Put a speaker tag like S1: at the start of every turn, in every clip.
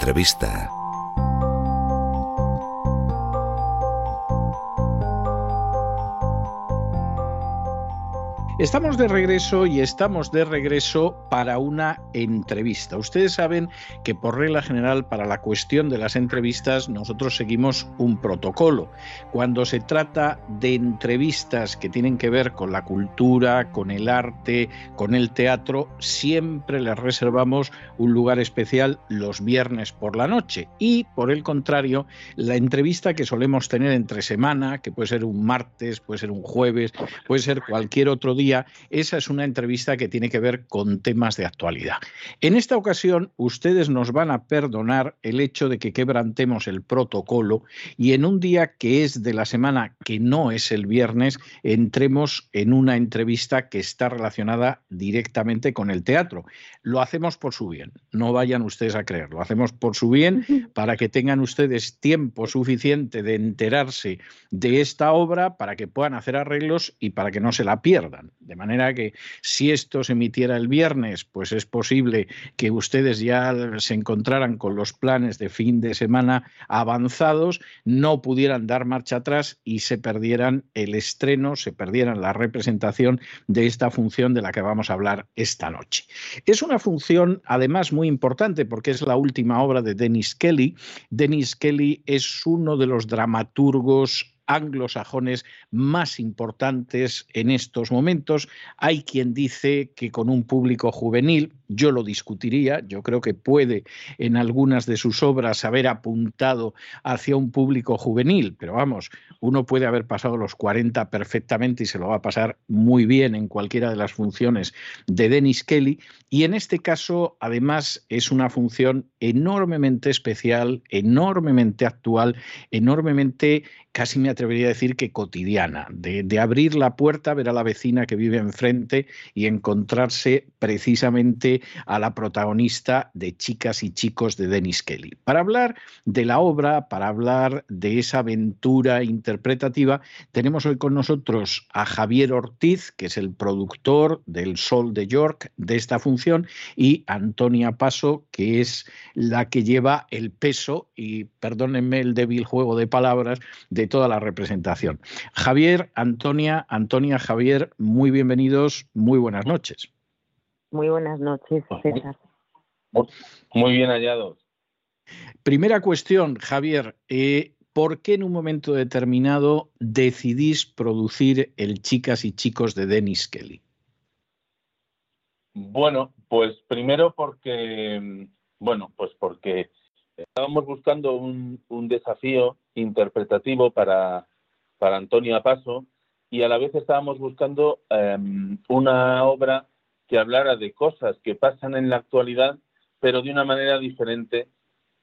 S1: Entrevista.
S2: Estamos de regreso y estamos de regreso para una entrevista. Ustedes saben que por regla general para la cuestión de las entrevistas nosotros seguimos un protocolo. Cuando se trata de entrevistas que tienen que ver con la cultura, con el arte, con el teatro, siempre les reservamos un lugar especial los viernes por la noche. Y por el contrario, la entrevista que solemos tener entre semana, que puede ser un martes, puede ser un jueves, puede ser cualquier otro día, esa es una entrevista que tiene que ver con temas de actualidad. En esta ocasión, ustedes nos van a perdonar el hecho de que quebrantemos el protocolo y en un día que es de la semana que no es el viernes, entremos en una entrevista que está relacionada directamente con el teatro. Lo hacemos por su bien, no vayan ustedes a creerlo, lo hacemos por su bien para que tengan ustedes tiempo suficiente de enterarse de esta obra, para que puedan hacer arreglos y para que no se la pierdan. De manera que si esto se emitiera el viernes, pues es posible que ustedes ya se encontraran con los planes de fin de semana avanzados, no pudieran dar marcha atrás y se perdieran el estreno, se perdieran la representación de esta función de la que vamos a hablar esta noche. Es una función además muy importante porque es la última obra de Dennis Kelly. Dennis Kelly es uno de los dramaturgos anglosajones más importantes en estos momentos. Hay quien dice que con un público juvenil, yo lo discutiría, yo creo que puede en algunas de sus obras haber apuntado hacia un público juvenil, pero vamos, uno puede haber pasado los 40 perfectamente y se lo va a pasar muy bien en cualquiera de las funciones de Dennis Kelly, y en este caso además es una función enormemente especial, enormemente actual, enormemente casi me atrevería a decir que cotidiana, de, abrir la puerta, ver a la vecina que vive enfrente y encontrarse precisamente a la protagonista de Chicas y Chicos de Dennis Kelly. Para hablar de la obra, para hablar de esa aventura interpretativa, tenemos hoy con nosotros a Javier Ortiz, que es el productor del Sol de York de esta función, y Antonia Paso, que es la que lleva el peso, y perdónenme el débil juego de palabras, de toda la representación. Javier, Antonia, Antonia, Javier, muy bienvenidos, muy buenas noches.
S3: Muy buenas noches, César.
S4: Muy bien hallados.
S2: Primera cuestión, Javier. Eh, ¿Por qué en un momento determinado decidís producir el Chicas y Chicos de Dennis Kelly?
S4: Bueno, pues primero porque, bueno, pues porque estábamos buscando un, desafío interpretativo para, para Antonio Paso y a la vez estábamos buscando em, una obra que hablara de cosas que pasan en la actualidad, pero de una manera diferente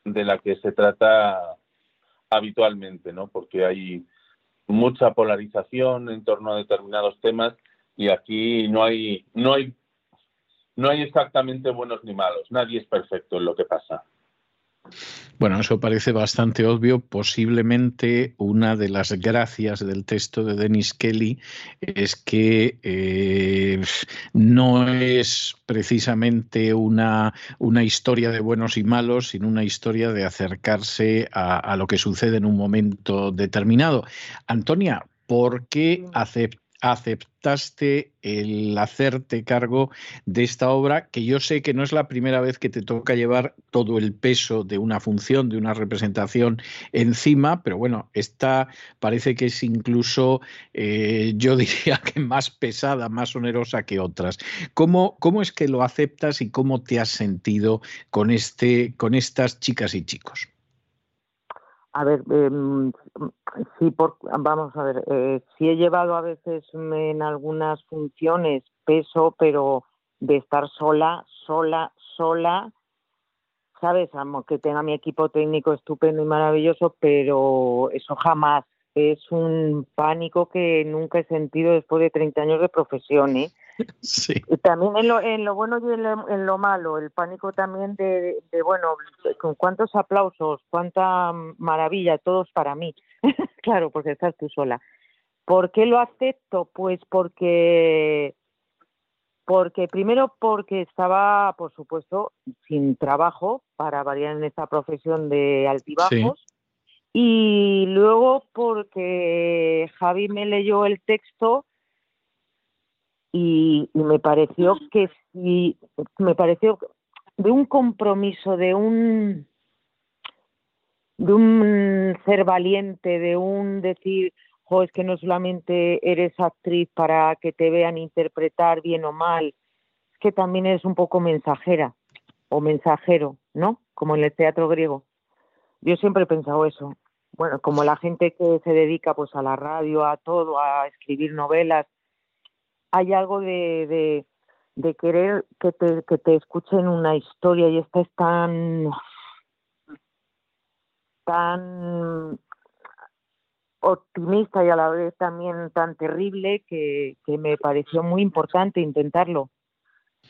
S4: de la que se trata habitualmente, ¿no? Porque hay mucha polarización en torno a determinados temas y aquí no hay no hay no hay exactamente buenos ni malos, nadie es perfecto en lo que pasa.
S2: Bueno, eso parece bastante obvio. Posiblemente una de las gracias del texto de Dennis Kelly es que eh, no es precisamente una, una, historia de buenos y malos, sino una historia de acercarse a, lo que sucede en un momento determinado. Antonia, ¿por qué aceptar? Aceptaste el hacerte cargo de esta obra, que yo sé que no es la primera vez que te toca llevar todo el peso de una función, de una representación encima, pero bueno, esta parece que es incluso, eh, yo diría que más pesada, más onerosa que otras. ¿Cómo, ¿Cómo es que lo aceptas y cómo te has sentido con, este, con estas chicas y chicos?
S3: A ver, eh, sí, por, vamos a ver, eh, he llevado a veces en algunas funciones peso, pero de estar sola, sola, sola, sabes, amo que tenga mi equipo técnico estupendo y maravilloso, pero eso jamás. Es un pánico que nunca he sentido después de 30 años de profesión, ¿eh?
S2: Sí.
S3: También en lo, en lo bueno y en lo, malo, el pánico también de, bueno, con cuántos aplausos, cuánta maravilla, todos para mí. claro, porque estás tú sola. ¿Por qué lo acepto? Pues porque, porque primero porque estaba, por supuesto, sin trabajo para variar en esta profesión de altibajos. Y luego porque Javi me leyó el texto y, me pareció que sí, me pareció de un compromiso, de un de un ser valiente, de un decir, jo, es que no solamente eres actriz para que te vean interpretar bien o mal, es que también eres un poco mensajera o mensajero, ¿no? Como en el teatro griego. Yo siempre he pensado eso. Bueno, como la gente que se dedica pues a la radio, a todo, a escribir novelas, hay algo de, de, querer que te, que te escuchen una historia y esta es tan tan optimista y a la vez también tan terrible que, que me pareció muy importante intentarlo.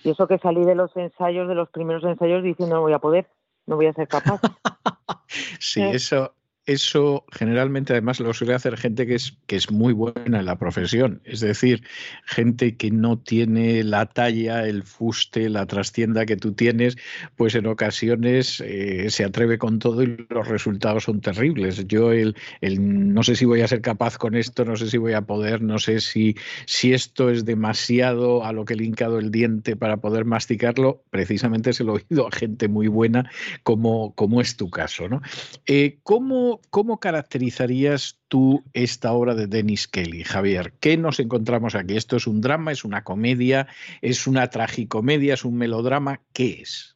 S3: Y eso que salí de los ensayos, de los primeros ensayos, diciendo no voy a poder, no voy a ser capaz.
S2: sí, eso, eso generalmente además lo suele hacer gente que es, que es muy buena en la profesión, es decir, gente que no tiene la talla, el fuste, la trastienda que tú tienes, pues en ocasiones eh, se atreve con todo y los resultados son terribles. Yo el, el, no sé si voy a ser capaz con esto, no sé si voy a poder, no sé si, si esto es demasiado a lo que he hincado el diente para poder masticarlo, precisamente se lo he oído a gente muy buena como, como es tu caso. ¿no? Eh, ¿cómo, ¿Cómo, ¿Cómo caracterizarías tú esta obra de Dennis Kelly, Javier? ¿Qué nos encontramos aquí? ¿Esto es un drama, es una comedia, es una tragicomedia, es un melodrama? ¿Qué es?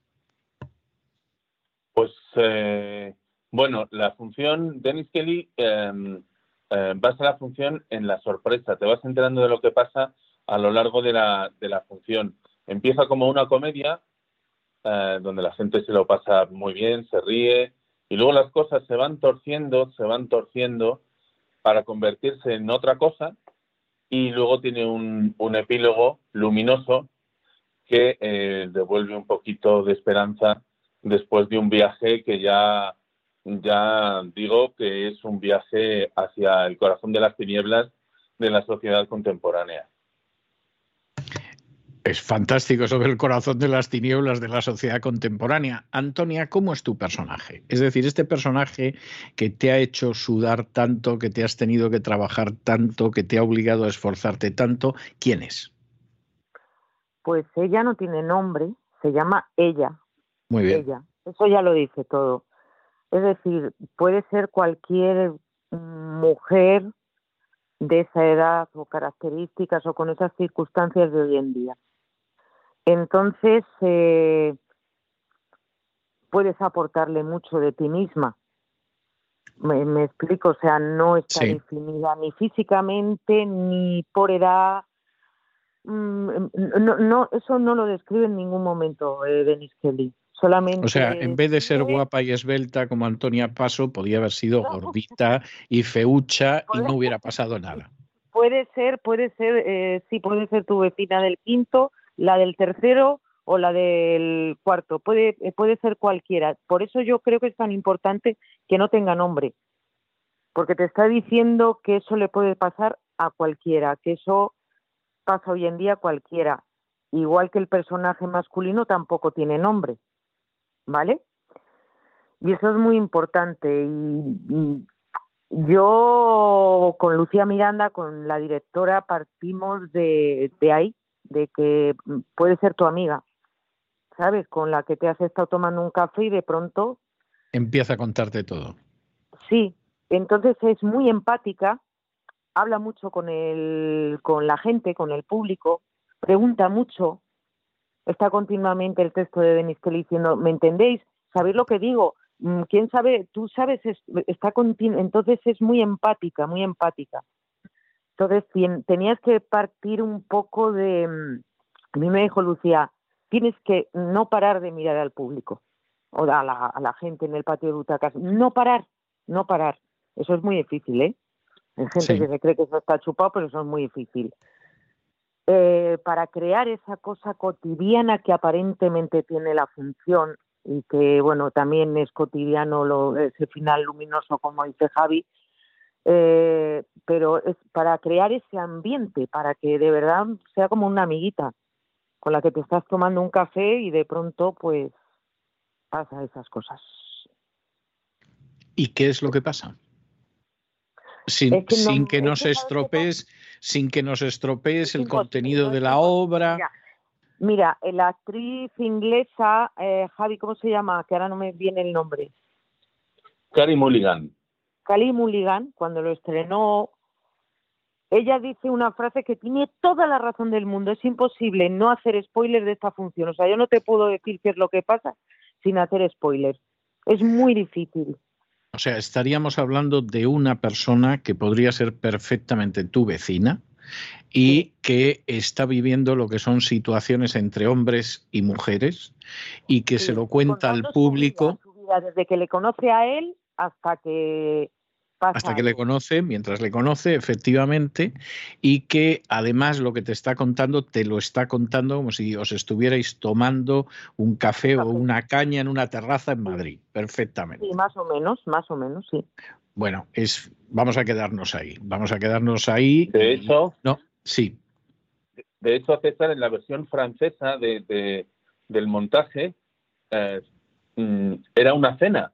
S4: Pues eh, bueno, la función, Dennis Kelly em, eh, basa la función en la sorpresa. Te vas enterando de lo que pasa a lo largo de la, de la función. Empieza como una comedia eh, donde la gente se lo pasa muy bien, se ríe, y luego las cosas se van torciendo, se van torciendo para convertirse en otra cosa, y luego tiene un, un epílogo luminoso que eh, devuelve un poquito de esperanza después de un viaje que ya, ya digo que es un viaje hacia el corazón de las tinieblas de la sociedad contemporánea.
S2: Es fantástico sobre el corazón de las tinieblas de la sociedad contemporánea. Antonia, ¿cómo es tu personaje? Es decir, este personaje que te ha hecho sudar tanto, que te has tenido que trabajar tanto, que te ha obligado a esforzarte tanto, ¿quién es?
S3: Pues ella no tiene nombre, se llama ella.
S2: Muy bien.
S3: Ella. Eso ya lo dice todo. Es decir, puede ser cualquier mujer de esa edad o características o con esas circunstancias de hoy en día. Entonces, eh, puedes aportarle mucho de ti misma. Me, explico, o sea, no está definida ni físicamente ni por edad. Mm, no, no, eso no lo describe en ningún momento eh, Denis Kelly. Solamente
S2: o sea, en vez de ser guapa y esbelta como Antonia Paso, podía haber sido gordita y feucha y no hubiera pasado nada.
S3: Puede ser, puede ser, eh, sí, puede ser tu vecina del quinto, la del tercero o la del cuarto. Puede, eh, puede ser cualquiera. Por eso yo creo que es tan importante que no tenga nombre, porque te está diciendo que eso le puede pasar a cualquiera, que eso pasa hoy en día a cualquiera. Igual que el personaje masculino tampoco tiene nombre, ¿vale? Y eso es muy importante. Y, yo con Lucía Miranda, con la directora, partimos de, de ahí, de que puede ser tu amiga, ¿sabes? Con la que te has estado tomando un café y de pronto...
S2: Empieza a contarte todo.
S3: Sí, entonces es muy empática, habla mucho con, el, con la gente, con el público, pregunta mucho, está continuamente el texto de Denis Kelly diciendo, ¿me entendéis? ¿Sabéis lo que digo? Mm, ¿Quién sabe? Tú sabes, está entonces es muy empática, muy empática. Entonces tenías que partir un poco de, mm, a mí me dijo Lucía, tienes que no parar de mirar al público o a la, gente en el patio de butacas, no parar, no parar. Eso es muy difícil, ¿eh? Hay gente que se cree que eso está chupado, pero eso es muy difícil. Eh, para crear esa cosa cotidiana que aparentemente tiene la función y que, bueno, también es cotidiano lo, ese final luminoso, como dice Javi, eh, pero es para crear ese ambiente, para que de verdad sea como una amiguita con la que te estás tomando un café y de pronto pues pasa esas cosas.
S2: ¿Y qué es lo que pasa? Sin que, sin que nos estropees, sin que nos estropees el contenido de la obra.
S3: Mira, la actriz inglesa, eh, Javi, ¿cómo se llama? Que ahora no me viene el nombre.
S4: Carrie Mulligan.
S3: Cali Mulligan, cuando lo estrenó, ella dice una frase que tiene toda la razón del mundo. Es imposible no hacer spoiler de esta función. O sea, yo no te puedo decir qué es lo que pasa sin hacer spoiler. Es muy difícil.
S2: O sea, estaríamos hablando de una persona que podría ser perfectamente tu vecina y que está viviendo lo que son situaciones entre hombres y mujeres y que se lo cuenta al público.
S3: desde que le conoce a él hasta que
S2: hasta que le conoce, mientras le conoce, efectivamente, y que además lo que te está contando, te lo está contando como si os estuvierais tomando un café o una caña en una terraza en Madrid, perfectamente.
S3: Sí, más o menos, más o menos, sí.
S2: Bueno, es, vamos a quedarnos ahí, vamos a quedarnos ahí.
S4: De hecho,
S2: no, sí.
S4: De hecho, César, en la versión francesa de, del montaje, eh, mm, era una cena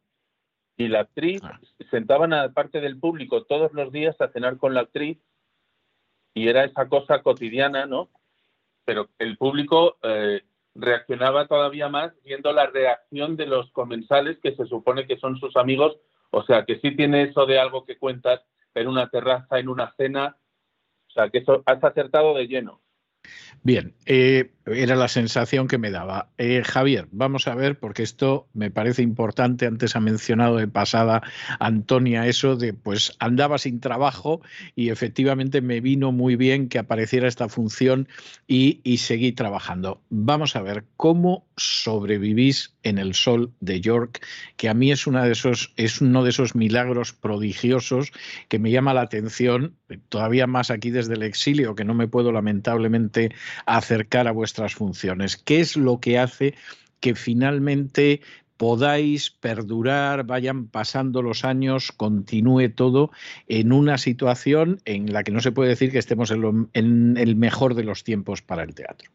S4: y la actriz ah. sentaban a parte del público todos los días a cenar con la actriz y era esa cosa cotidiana, ¿no? Pero el público eh, reaccionaba todavía más viendo la reacción de los comensales que se supone que son sus amigos O sea, que sí tiene eso de algo que cuentas en una terraza, en una cena. O sea, que eso has acertado de lleno.
S2: Bien, eh, era la sensación que me daba. Eh, Javier, vamos a ver, porque esto me parece importante. Antes ha mencionado de pasada Antonia eso de pues andaba sin trabajo y efectivamente me vino muy bien que apareciera esta función y, y seguí trabajando. Vamos a ver cómo sobrevivís en el sol de York, que a mí es, una de esos, es uno de esos milagros prodigiosos que me llama la atención, todavía más aquí desde el exilio, que no me puedo lamentablemente acercar a vuestras funciones. ¿Qué es lo que hace que finalmente podáis perdurar, vayan pasando los años, continúe todo en una situación en la que no se puede decir que estemos en, el mejor de los tiempos para el teatro?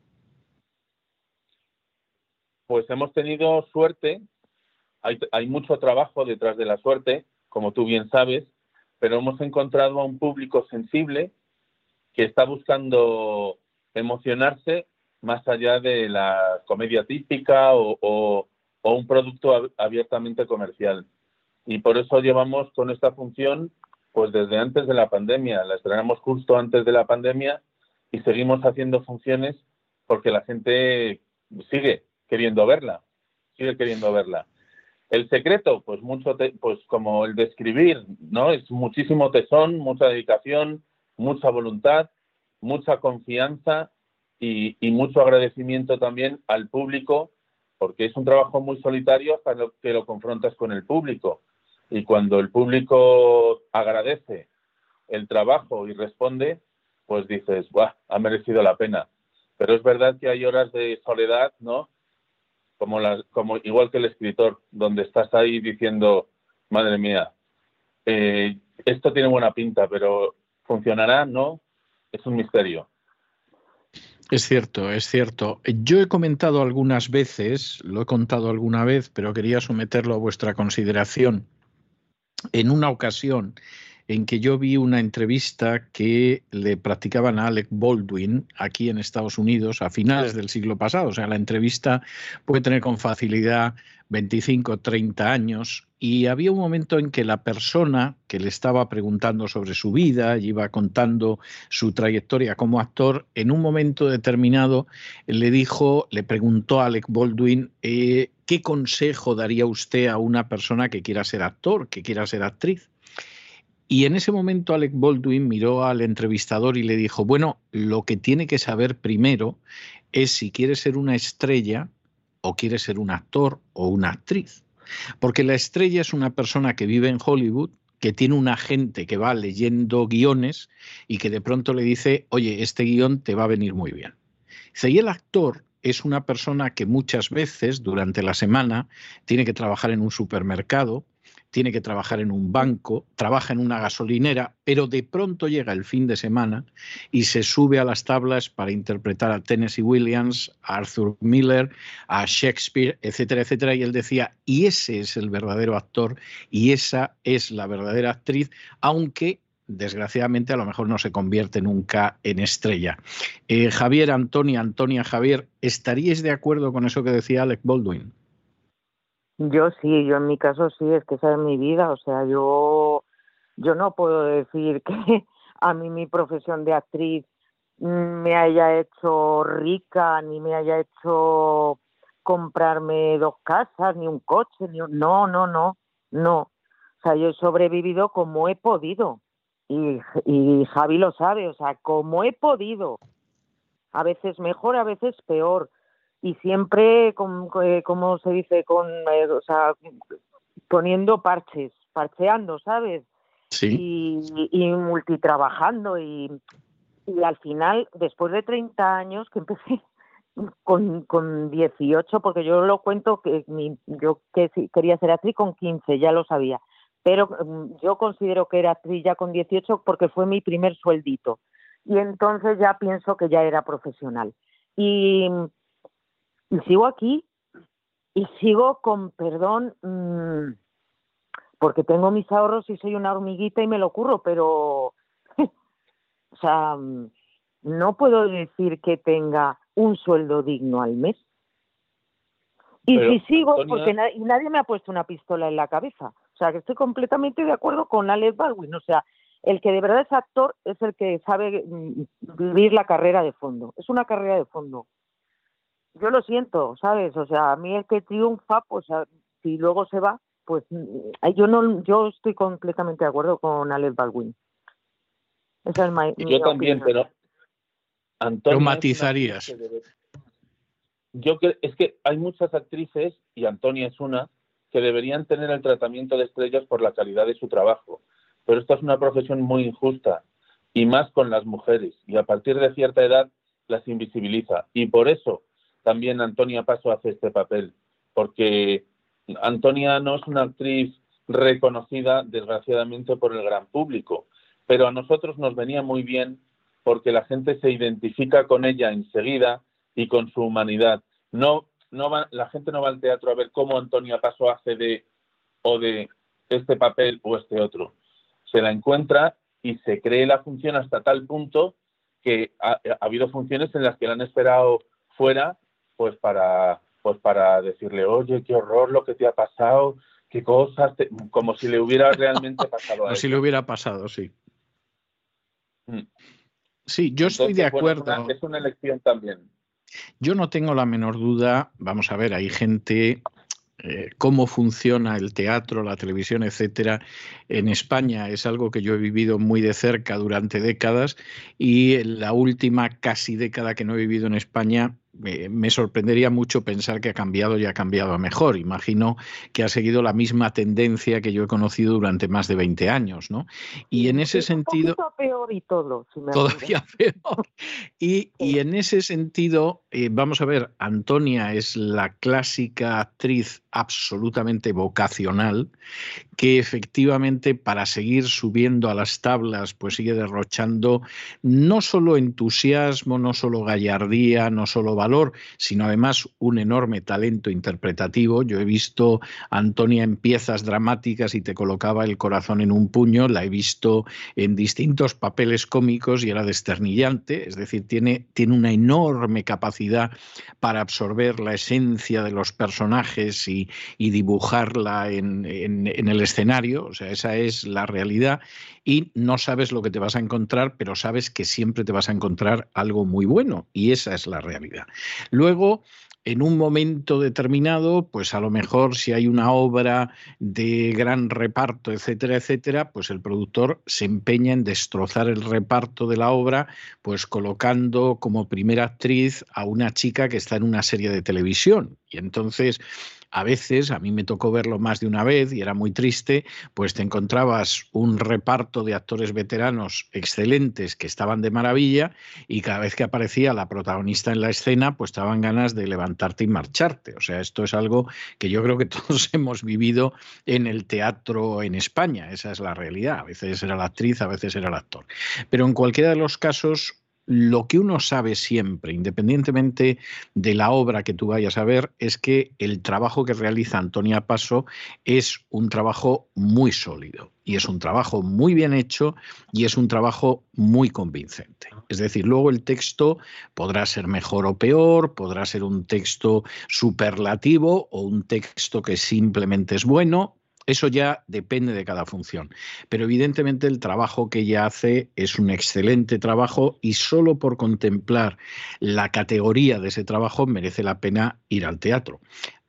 S4: Pues hemos tenido suerte, hay mucho trabajo detrás de la suerte, como tú bien sabes, pero hemos encontrado a un público sensible que está buscando emocionarse más allá de la comedia típica o, un producto abiertamente comercial. Y por eso llevamos con esta función pues desde antes de la pandemia. La estrenamos justo antes de la pandemia y seguimos haciendo funciones porque la gente sigue queriendo verla, sigue queriendo verla. El secreto, pues mucho, pues como el de escribir, ¿no? Es muchísimo tesón, mucha dedicación, mucha voluntad, mucha confianza y, mucho agradecimiento también al público, porque es un trabajo muy solitario hasta que lo confrontas con el público. Y cuando el público agradece el trabajo y responde, pues dices, ¡buah! Ha merecido la pena. Pero es verdad que hay horas de soledad, ¿no? Como, como igual que el escritor, donde estás ahí diciendo, madre mía, eh, esto tiene buena pinta, pero ¿funcionará? No, es un misterio.
S2: Es cierto, es cierto. Yo he comentado algunas veces, lo he contado alguna vez, pero quería someterlo a vuestra consideración. En una ocasión en que yo vi una entrevista que le practicaban a Alec Baldwin aquí en Estados Unidos a finales del siglo pasado. O sea, la entrevista puede tener con facilidad 25, 30 años, y había un momento en que la persona que le estaba preguntando sobre su vida y iba contando su trayectoria como actor, en un momento determinado le dijo, le preguntó a Alec Baldwin, eh, ¿qué consejo daría usted a una persona que quiera ser actor, que quiera ser actriz? Y en ese momento Alec Baldwin miró al entrevistador y le dijo, bueno, lo que tiene que saber primero es si quiere ser una estrella, o quiere ser un actor o una actriz. Porque la estrella es una persona que vive en Hollywood, que tiene un agente que va leyendo guiones y que de pronto le dice, oye, este guion te va a venir muy bien. Y el actor es una persona que muchas veces durante la semana tiene que trabajar en un supermercado, tiene que trabajar en un banco, trabaja en una gasolinera, pero de pronto llega el fin de semana y se sube a las tablas para interpretar a Tennessee Williams, a Arthur Miller, a Shakespeare, etcétera, etcétera. Y él decía, y ese es el verdadero actor y esa es la verdadera actriz, aunque desgraciadamente a lo mejor no se convierte nunca en estrella. Eh, Javier, Antonia, Antonia, Javier, ¿estaríais de acuerdo con eso que decía Alec Baldwin?
S3: Yo sí, yo en mi caso sí, es que esa es mi vida, o sea, yo, yo no puedo decir que a mí mi profesión de actriz me haya hecho rica, ni me haya hecho comprarme dos casas, ni un coche, ni un... No, no, no, no. O sea, yo he sobrevivido como he podido. Y, y Javi lo sabe, o sea, como he podido. A veces mejor, a veces peor y siempre, con, eh, como se dice, con, eh, o sea, poniendo parches, parcheando, ¿sabes?
S2: Sí.
S3: Y, y, multitrabajando y, y al final, después de 30 años que empecé con, con 18, porque yo lo cuento que mi, yo que quería ser actriz con 15, ya lo sabía, pero mm, yo considero que era actriz ya con 18 porque fue mi primer sueldito y entonces ya pienso que ya era profesional. Y y sigo aquí y sigo con perdón mm, porque tengo mis ahorros y soy una hormiguita y me lo curro, pero o sea, mm, no puedo decir que tenga un sueldo digno al mes. Y si sigo, porque nadie me ha puesto una pistola en la cabeza. O sea, que estoy completamente de acuerdo con Alex Baldwin. O sea, el que de verdad es actor es el que sabe mm, vivir la carrera de fondo. Es una carrera de fondo. Yo lo siento, ¿sabes? O sea, a mí el que triunfa, pues si luego se va, pues mm, yo no, yo estoy completamente de acuerdo con Alex Baldwin.
S4: Esa es mi, yo también, pero
S2: matizarías.
S4: Yo creo, es que hay muchas actrices, y Antonia es una, que deberían tener el tratamiento de estrellas por la calidad de su trabajo. Pero esta es una profesión muy injusta, y más con las mujeres, y a partir de cierta edad las invisibiliza. Y por eso también Antonia Paso hace este papel, porque Antonia no es una actriz reconocida, desgraciadamente, por el gran público, pero a nosotros nos venía muy bien porque la gente se identifica con ella enseguida y con su humanidad. No, no va, la gente no va al teatro a ver cómo Antonia Paso hace de o de este papel o este otro. Se la encuentra y se cree la función hasta tal punto que ha, habido funciones en las que la han esperado fuera, pues para, pues para decirle, oye, qué horror lo que te ha pasado, qué cosas, como si le hubiera realmente pasado.
S2: Como si le hubiera pasado, sí. Mm. Sí, yo estoy de acuerdo.
S4: es una elección también.
S2: Yo no tengo la menor duda, vamos a ver, hay gente eh, cómo funciona el teatro, la televisión, etcétera, en España es algo que yo he vivido muy de cerca durante décadas y en la última casi década que no he vivido en España me sorprendería mucho pensar que ha cambiado y ha cambiado a mejor. Imagino que ha seguido la misma tendencia que yo he conocido durante más de 20 años, ¿no? Y en ese sentido...
S3: peor y todo.
S2: todavía peor. Y, en ese sentido, eh, vamos a ver, Antonia es la clásica actriz absolutamente vocacional que efectivamente para seguir subiendo a las tablas pues sigue derrochando no solo entusiasmo, no solo gallardía, no solo valor, sino además un enorme talento interpretativo. Yo he visto a Antonia en piezas dramáticas y te colocaba el corazón en un puño, la he visto en distintos papeles cómicos y era desternillante, es decir, tiene, tiene una enorme capacidad para absorber la esencia de los personajes y, dibujarla en, en el escenario, o sea, esa es la realidad y no sabes lo que te vas a encontrar, pero sabes que siempre te vas a encontrar algo muy bueno y esa es la realidad. Luego, en un momento determinado, pues a lo mejor si hay una obra de gran reparto, etcétera, etcétera, pues el productor se empeña en destrozar el reparto de la obra, pues colocando como primera actriz a una chica que está en una serie de televisión. Y entonces a veces, a mí me tocó verlo más de una vez y era muy triste, pues te encontrabas un reparto de actores veteranos excelentes que estaban de maravilla y cada vez que aparecía la protagonista en la escena, pues estaban ganas de levantarte y marcharte. O sea, esto es algo que yo creo que todos hemos vivido en el teatro en España, esa es la realidad. A veces era la actriz, a veces era el actor. Pero en cualquiera de los casos, lo que uno sabe siempre, independientemente de la obra que tú vayas a ver, es que el trabajo que realiza Antonia Paso es un trabajo muy sólido y es un trabajo muy bien hecho y es un trabajo muy convincente. Es decir, luego el texto podrá ser mejor o peor, podrá ser un texto superlativo o un texto que simplemente es bueno, eso ya depende de cada función. Pero evidentemente el trabajo que ella hace es un excelente trabajo y solo por contemplar la categoría de ese trabajo merece la pena ir al teatro.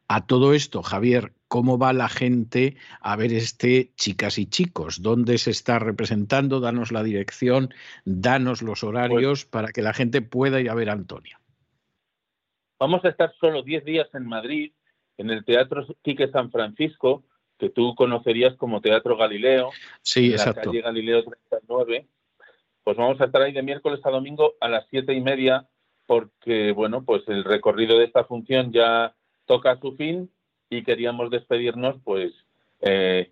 S2: A todo esto, Javier, ¿cómo va la gente a ver este Chicas y Chicos? ¿Dónde se está representando? Danos la dirección, danos los horarios pues para que la gente pueda ir a ver a Antonia.
S4: Vamos a estar solo 10 días en Madrid, en el Teatro Quique San Francisco, que tú conocerías como Teatro Galileo,
S2: sí,
S4: en la calle Galileo 39. Pues vamos a estar ahí de miércoles a domingo a las siete y media, porque bueno, pues el recorrido de esta función ya toca su fin y queríamos despedirnos, pues eh,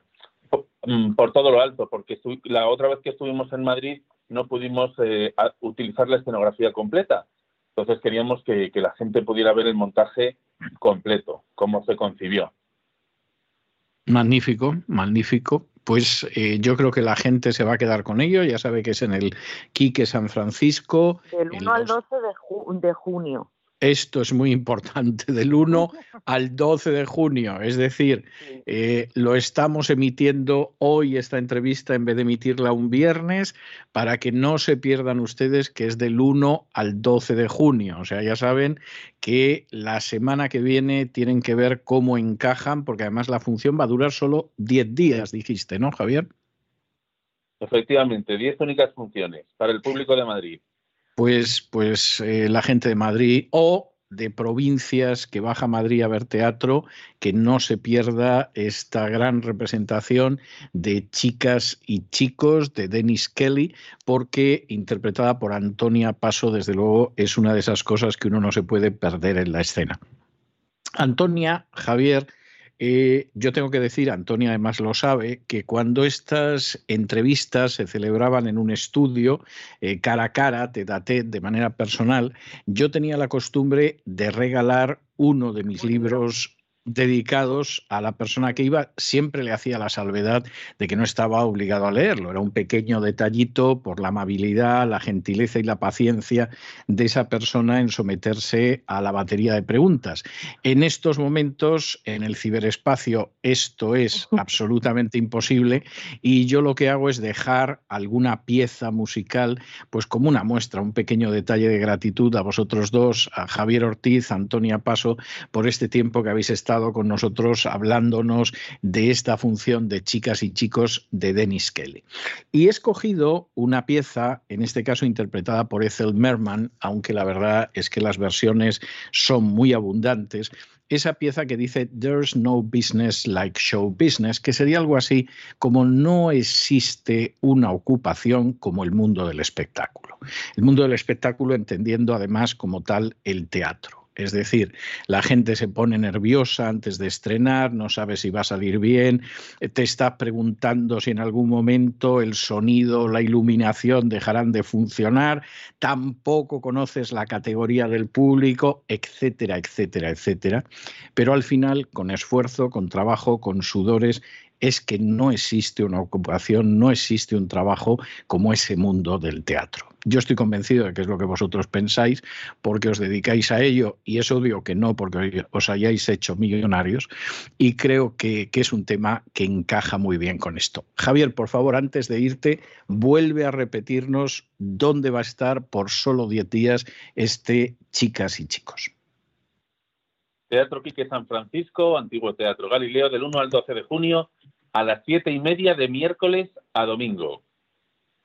S4: mm, por, todo lo alto, porque la otra vez que estuvimos en Madrid no pudimos eh, utilizar la escenografía completa. Entonces queríamos que, que la gente pudiera ver el montaje completo, cómo se concibió.
S2: Magnífico, magnífico. Pues eh, yo creo que la gente se va a quedar con ello. Ya sabe que es en el Quique San Francisco.
S3: Del 1 al 12 de, junio.
S2: Esto es muy importante, del 1 al 12 de junio. Es decir, eh, lo estamos emitiendo hoy esta entrevista en vez de emitirla un viernes para que no se pierdan ustedes que es del 1 al 12 de junio. O sea, ya saben que la semana que viene tienen que ver cómo encajan, porque además la función va a durar solo 10 días, dijiste, ¿no, Javier?
S4: Efectivamente, 10 únicas funciones para el público de Madrid
S2: pues, pues la gente de Madrid o de provincias que baja a Madrid a ver teatro, que no se pierda esta gran representación de chicas y chicos de Dennis Kelly, porque interpretada por Antonia Paso, desde luego, es una de esas cosas que uno no se puede perder en la escena. Antonia, Javier, eh, yo tengo que decir, Antonia además lo sabe, que cuando estas entrevistas se celebraban en un estudio, eh, cara a cara, te daté de manera personal, yo tenía la costumbre de regalar uno de mis libros dedicados a la persona que iba, siempre le hacía la salvedad de que no estaba obligado a leerlo. Era un pequeño detallito por la amabilidad, la gentileza y la paciencia de esa persona en someterse a la batería de preguntas. En estos momentos, en el ciberespacio, esto es absolutamente imposible y yo lo que hago es dejar alguna pieza musical, pues como una muestra, un pequeño detalle de gratitud a vosotros dos, a Javier Ortiz, a Antonia Paso, por este tiempo que habéis estado con nosotros hablándonos de esta función de chicas y chicos de Dennis Kelly. Y he escogido una pieza, en este caso interpretada por Ethel Merman, aunque la verdad es que las versiones son muy abundantes, esa pieza que dice There's no business like show business, que sería algo así como no existe una ocupación como el mundo del espectáculo. El mundo del espectáculo entendiendo además como tal el teatro. Es decir, la gente se pone nerviosa antes de estrenar, no sabe si va a salir bien, te está preguntando si en algún momento el sonido, la iluminación dejarán de funcionar, tampoco conoces la categoría del público, etcétera, etcétera, etcétera. Pero al final, con esfuerzo, con trabajo, con sudores, es que no existe una ocupación, no existe un trabajo como ese mundo del teatro. Yo estoy convencido de que es lo que vosotros pensáis porque os dedicáis a ello y es obvio que no porque os hayáis hecho millonarios y creo que, que es un tema que encaja muy bien con esto. Javier, por favor, antes de irte, vuelve a repetirnos dónde va a estar por solo 10 días este Chicas y Chicos.
S4: Teatro Quique San Francisco, Antiguo Teatro Galileo, del 1 al 12 de junio, a las siete y media de miércoles a domingo.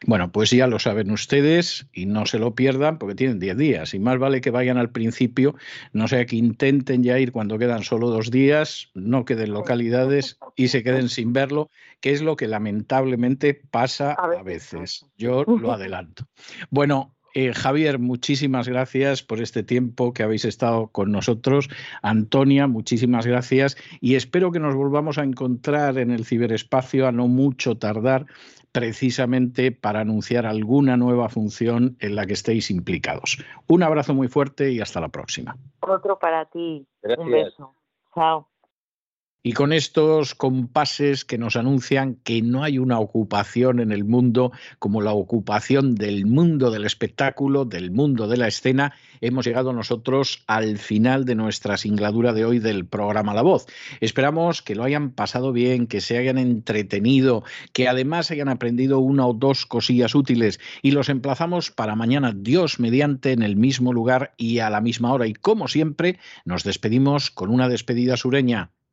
S2: Bueno, pues ya lo saben ustedes y no se lo pierdan porque tienen 10 días y más vale que vayan al principio, no sea que intenten ya ir cuando quedan solo dos días, no queden localidades y se queden sin verlo, que es lo que lamentablemente pasa a veces. Yo lo adelanto. Bueno, eh, Javier, muchísimas gracias por este tiempo que habéis estado con nosotros. Antonia, muchísimas gracias y espero que nos volvamos a encontrar en el ciberespacio a no mucho tardar precisamente para anunciar alguna nueva función en la que estéis implicados. Un abrazo muy fuerte y hasta la próxima.
S3: Otro para ti. Un beso. Chao
S2: y con estos compases que nos anuncian que no hay una ocupación en el mundo como la ocupación del mundo del espectáculo, del mundo de la escena, hemos llegado nosotros al final de nuestra singladura de hoy del programa La Voz. Esperamos que lo hayan pasado bien, que se hayan entretenido, que además hayan aprendido una o dos cosillas útiles y los emplazamos para mañana, Dios mediante, en el mismo lugar y a la misma hora. Y como siempre, nos despedimos con una despedida sureña.